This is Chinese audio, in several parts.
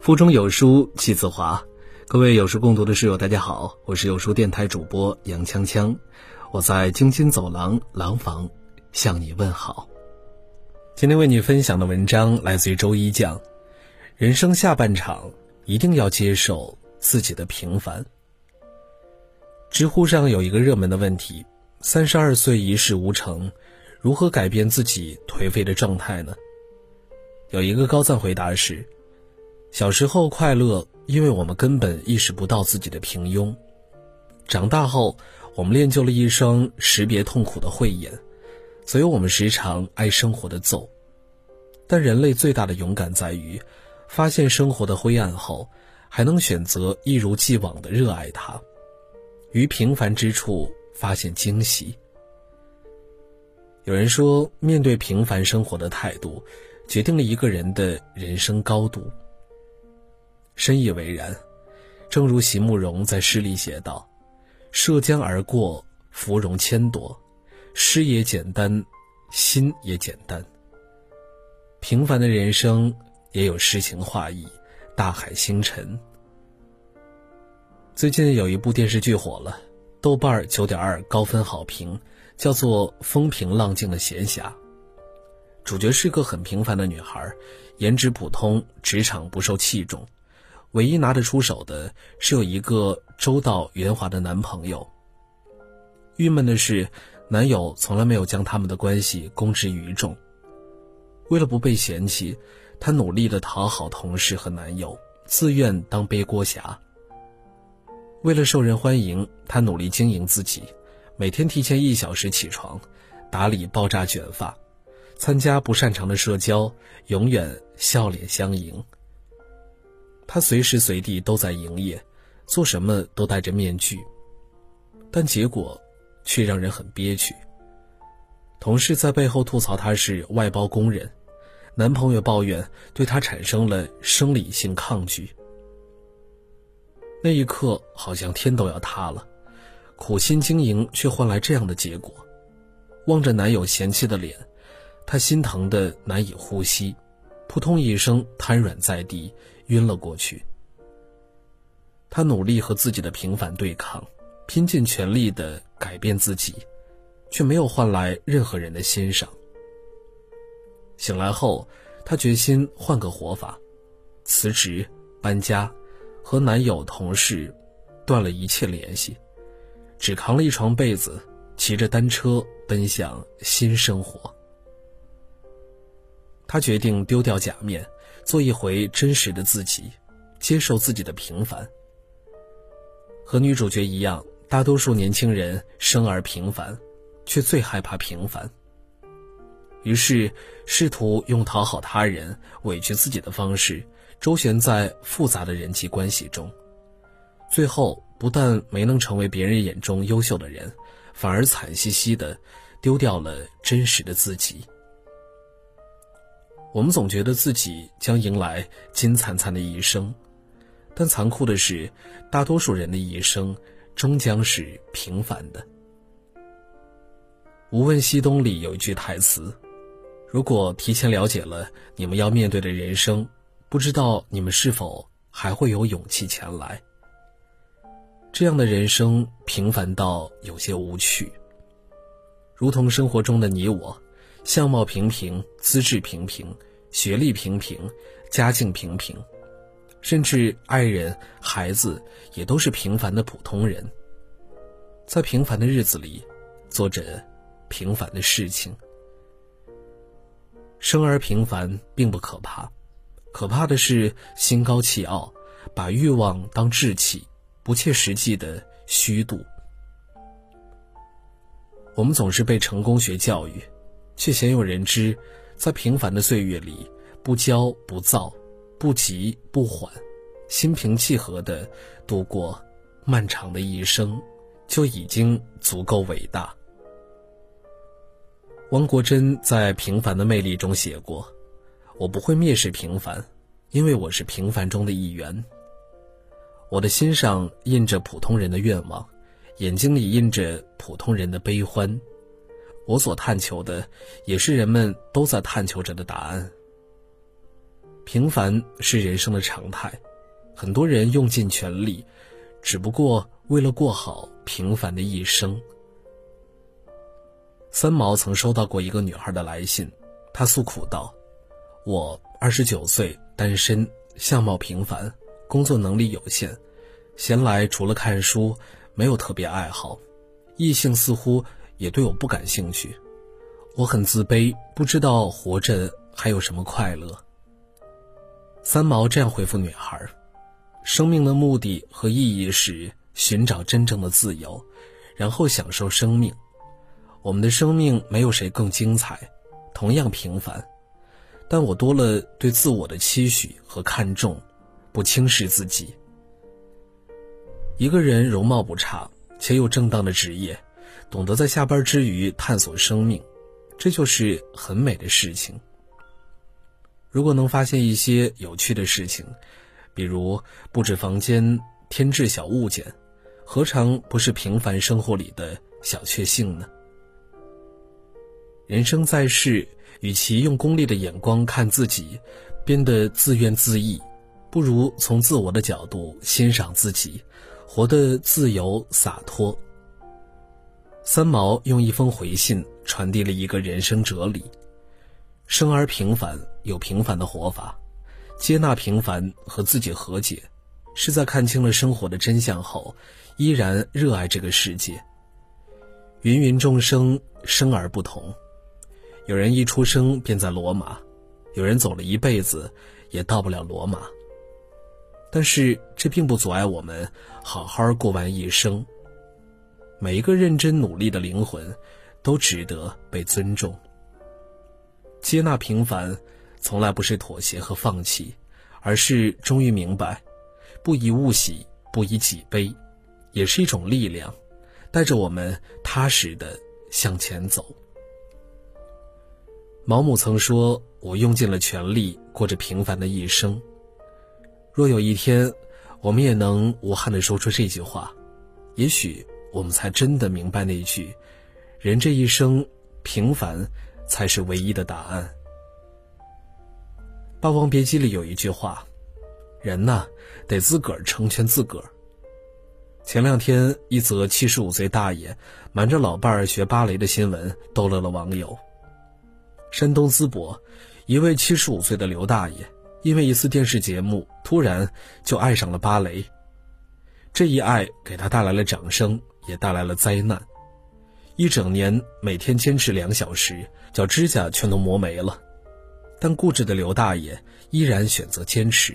腹中有书气自华，各位有书共读的室友，大家好，我是有书电台主播杨锵锵，我在京津走廊廊坊向你问好。今天为你分享的文章来自于周一酱，人生下半场一定要接受自己的平凡。知乎上有一个热门的问题：三十二岁一事无成，如何改变自己颓废的状态呢？有一个高赞回答是。小时候快乐，因为我们根本意识不到自己的平庸；长大后，我们练就了一双识别痛苦的慧眼，所以我们时常挨生活的揍。但人类最大的勇敢在于，发现生活的灰暗后，还能选择一如既往的热爱它，于平凡之处发现惊喜。有人说，面对平凡生活的态度，决定了一个人的人生高度。深以为然，正如席慕容在诗里写道：“涉江而过，芙蓉千朵，诗也简单，心也简单。平凡的人生也有诗情画意，大海星辰。”最近有一部电视剧火了，豆瓣九点二高分好评，叫做《风平浪静的闲暇》。主角是个很平凡的女孩，颜值普通，职场不受器重。唯一拿得出手的是有一个周到圆滑的男朋友。郁闷的是，男友从来没有将他们的关系公之于众。为了不被嫌弃，她努力的讨好同事和男友，自愿当背锅侠。为了受人欢迎，她努力经营自己，每天提前一小时起床，打理爆炸卷发，参加不擅长的社交，永远笑脸相迎。他随时随地都在营业，做什么都戴着面具，但结果却让人很憋屈。同事在背后吐槽他是外包工人，男朋友抱怨对他产生了生理性抗拒。那一刻，好像天都要塌了，苦心经营却换来这样的结果。望着男友嫌弃的脸，她心疼的难以呼吸，扑通一声瘫软在地。晕了过去。他努力和自己的平凡对抗，拼尽全力的改变自己，却没有换来任何人的欣赏。醒来后，他决心换个活法，辞职、搬家，和男友、同事断了一切联系，只扛了一床被子，骑着单车奔向新生活。他决定丢掉假面。做一回真实的自己，接受自己的平凡。和女主角一样，大多数年轻人生而平凡，却最害怕平凡。于是，试图用讨好他人、委屈自己的方式，周旋在复杂的人际关系中，最后不但没能成为别人眼中优秀的人，反而惨兮兮的丢掉了真实的自己。我们总觉得自己将迎来金灿灿的一生，但残酷的是，大多数人的一生终将是平凡的。《无问西东》里有一句台词：“如果提前了解了你们要面对的人生，不知道你们是否还会有勇气前来。”这样的人生平凡到有些无趣，如同生活中的你我。相貌平平，资质平平，学历平平，家境平平，甚至爱人、孩子也都是平凡的普通人，在平凡的日子里，做着平凡的事情。生而平凡并不可怕，可怕的是心高气傲，把欲望当志气，不切实际的虚度。我们总是被成功学教育。却鲜有人知，在平凡的岁月里，不骄不躁，不急不缓，心平气和地度过漫长的一生，就已经足够伟大。汪国真在《平凡的魅力》中写过：“我不会蔑视平凡，因为我是平凡中的一员。我的心上印着普通人的愿望，眼睛里印着普通人的悲欢。”我所探求的，也是人们都在探求着的答案。平凡是人生的常态，很多人用尽全力，只不过为了过好平凡的一生。三毛曾收到过一个女孩的来信，她诉苦道：“我二十九岁，单身，相貌平凡，工作能力有限，闲来除了看书，没有特别爱好，异性似乎也对我不感兴趣，我很自卑，不知道活着还有什么快乐。”三毛这样回复女孩：“生命的目的和意义是寻找真正的自由，然后享受生命。我们的生命没有谁更精彩，同样平凡，但我多了对自我的期许和看重，不轻视自己。一个人容貌不差，且有正当的职业，懂得在下班之余探索生命，这就是很美的事情。”如果能发现一些有趣的事情，比如布置房间、添置小物件，何尝不是平凡生活里的小确幸呢？人生在世，与其用功利的眼光看自己，变得自怨自艾，不如从自我的角度欣赏自己，活得自由洒脱。三毛用一封回信传递了一个人生哲理。生而平凡，有平凡的活法，接纳平凡和自己和解，是在看清了生活的真相后，依然热爱这个世界。芸芸众生，生而不同，有人一出生便在罗马，有人走了一辈子也到不了罗马。但是这并不阻碍我们好好过完一生。每一个认真努力的灵魂，都值得被尊重。接纳平凡，从来不是妥协和放弃，而是终于明白，不以物喜，不以己悲，也是一种力量，带着我们踏实的向前走。毛姆曾说：“我用尽了全力，过着平凡的一生。”若有一天，我们也能无憾的说出这句话，也许我们才真的明白那句：“人这一生，平凡。”才是唯一的答案。《霸王别姬》里有一句话：“人呐，得自个儿成全自个儿。”前两天，一则七十五岁大爷瞒着老伴儿学芭蕾的新闻逗乐了网友。山东淄博，一位七十五岁的刘大爷，因为一次电视节目，突然就爱上了芭蕾。这一爱给他带来了掌声，也带来了灾难。一整年，每天坚持两小时，脚指甲全都磨没了。但固执的刘大爷依然选择坚持。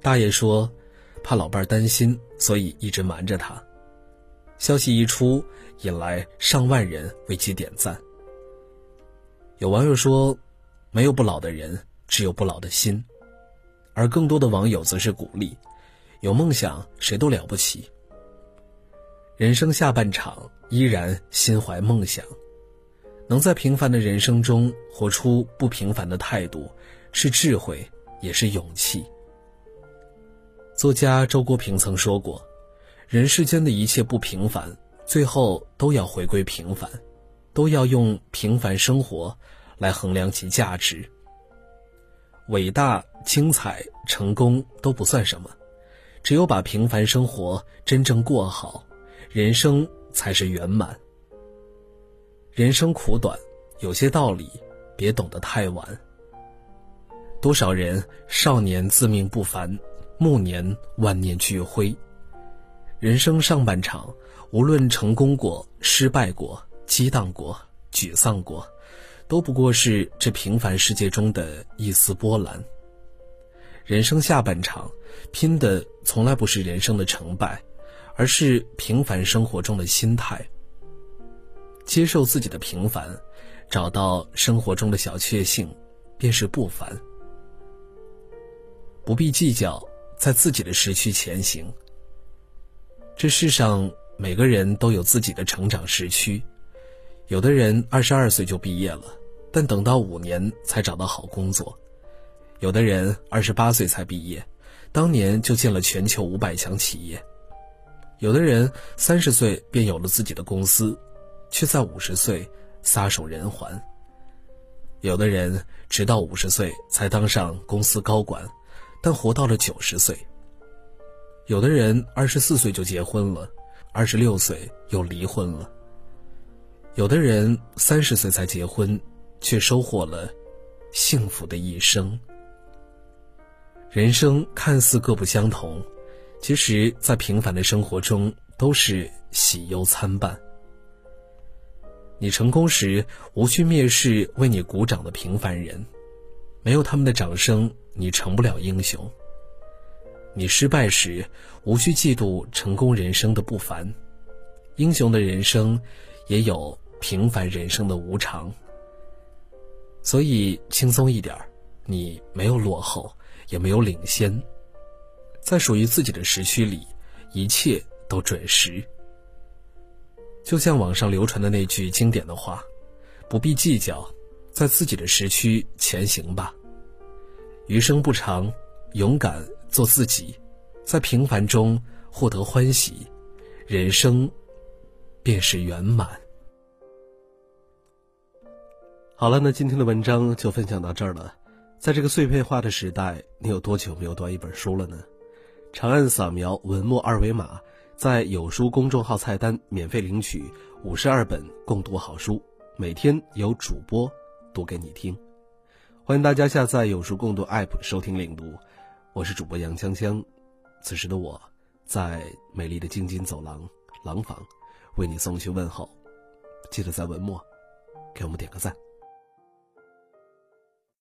大爷说：“怕老伴担心，所以一直瞒着他。”消息一出，引来上万人为其点赞。有网友说：“没有不老的人，只有不老的心。”而更多的网友则是鼓励：“有梦想，谁都了不起。”人生下半场依然心怀梦想，能在平凡的人生中活出不平凡的态度，是智慧，也是勇气。作家周国平曾说过：“人世间的一切不平凡，最后都要回归平凡，都要用平凡生活来衡量其价值。伟大、精彩、成功都不算什么，只有把平凡生活真正过好。”人生才是圆满。人生苦短，有些道理别懂得太晚。多少人少年自命不凡，暮年万念俱灰。人生上半场，无论成功过、失败过、激荡过、沮丧过，都不过是这平凡世界中的一丝波澜。人生下半场，拼的从来不是人生的成败。而是平凡生活中的心态。接受自己的平凡，找到生活中的小确幸，便是不凡。不必计较，在自己的时区前行。这世上每个人都有自己的成长时区，有的人二十二岁就毕业了，但等到五年才找到好工作；有的人二十八岁才毕业，当年就进了全球五百强企业。有的人三十岁便有了自己的公司，却在五十岁撒手人寰。有的人直到五十岁才当上公司高管，但活到了九十岁。有的人二十四岁就结婚了，二十六岁又离婚了。有的人三十岁才结婚，却收获了幸福的一生。人生看似各不相同，其实，在平凡的生活中都是喜忧参半。你成功时，无需蔑视为你鼓掌的平凡人，没有他们的掌声，你成不了英雄。你失败时，无需嫉妒成功人生的不凡，英雄的人生，也有平凡人生的无常。所以，轻松一点你没有落后。也没有领先，在属于自己的时区里，一切都准时。就像网上流传的那句经典的话：“不必计较，在自己的时区前行吧。”余生不长，勇敢做自己，在平凡中获得欢喜，人生便是圆满。好了，那今天的文章就分享到这儿了。在这个碎片化的时代，你有多久没有读一本书了呢？长按扫描文末二维码，在有书公众号菜单免费领取五十二本共读好书，每天有主播读给你听。欢迎大家下载有书共读 App 收听领读，我是主播杨香香。此时的我，在美丽的京津走廊廊坊，为你送去问候。记得在文末给我们点个赞。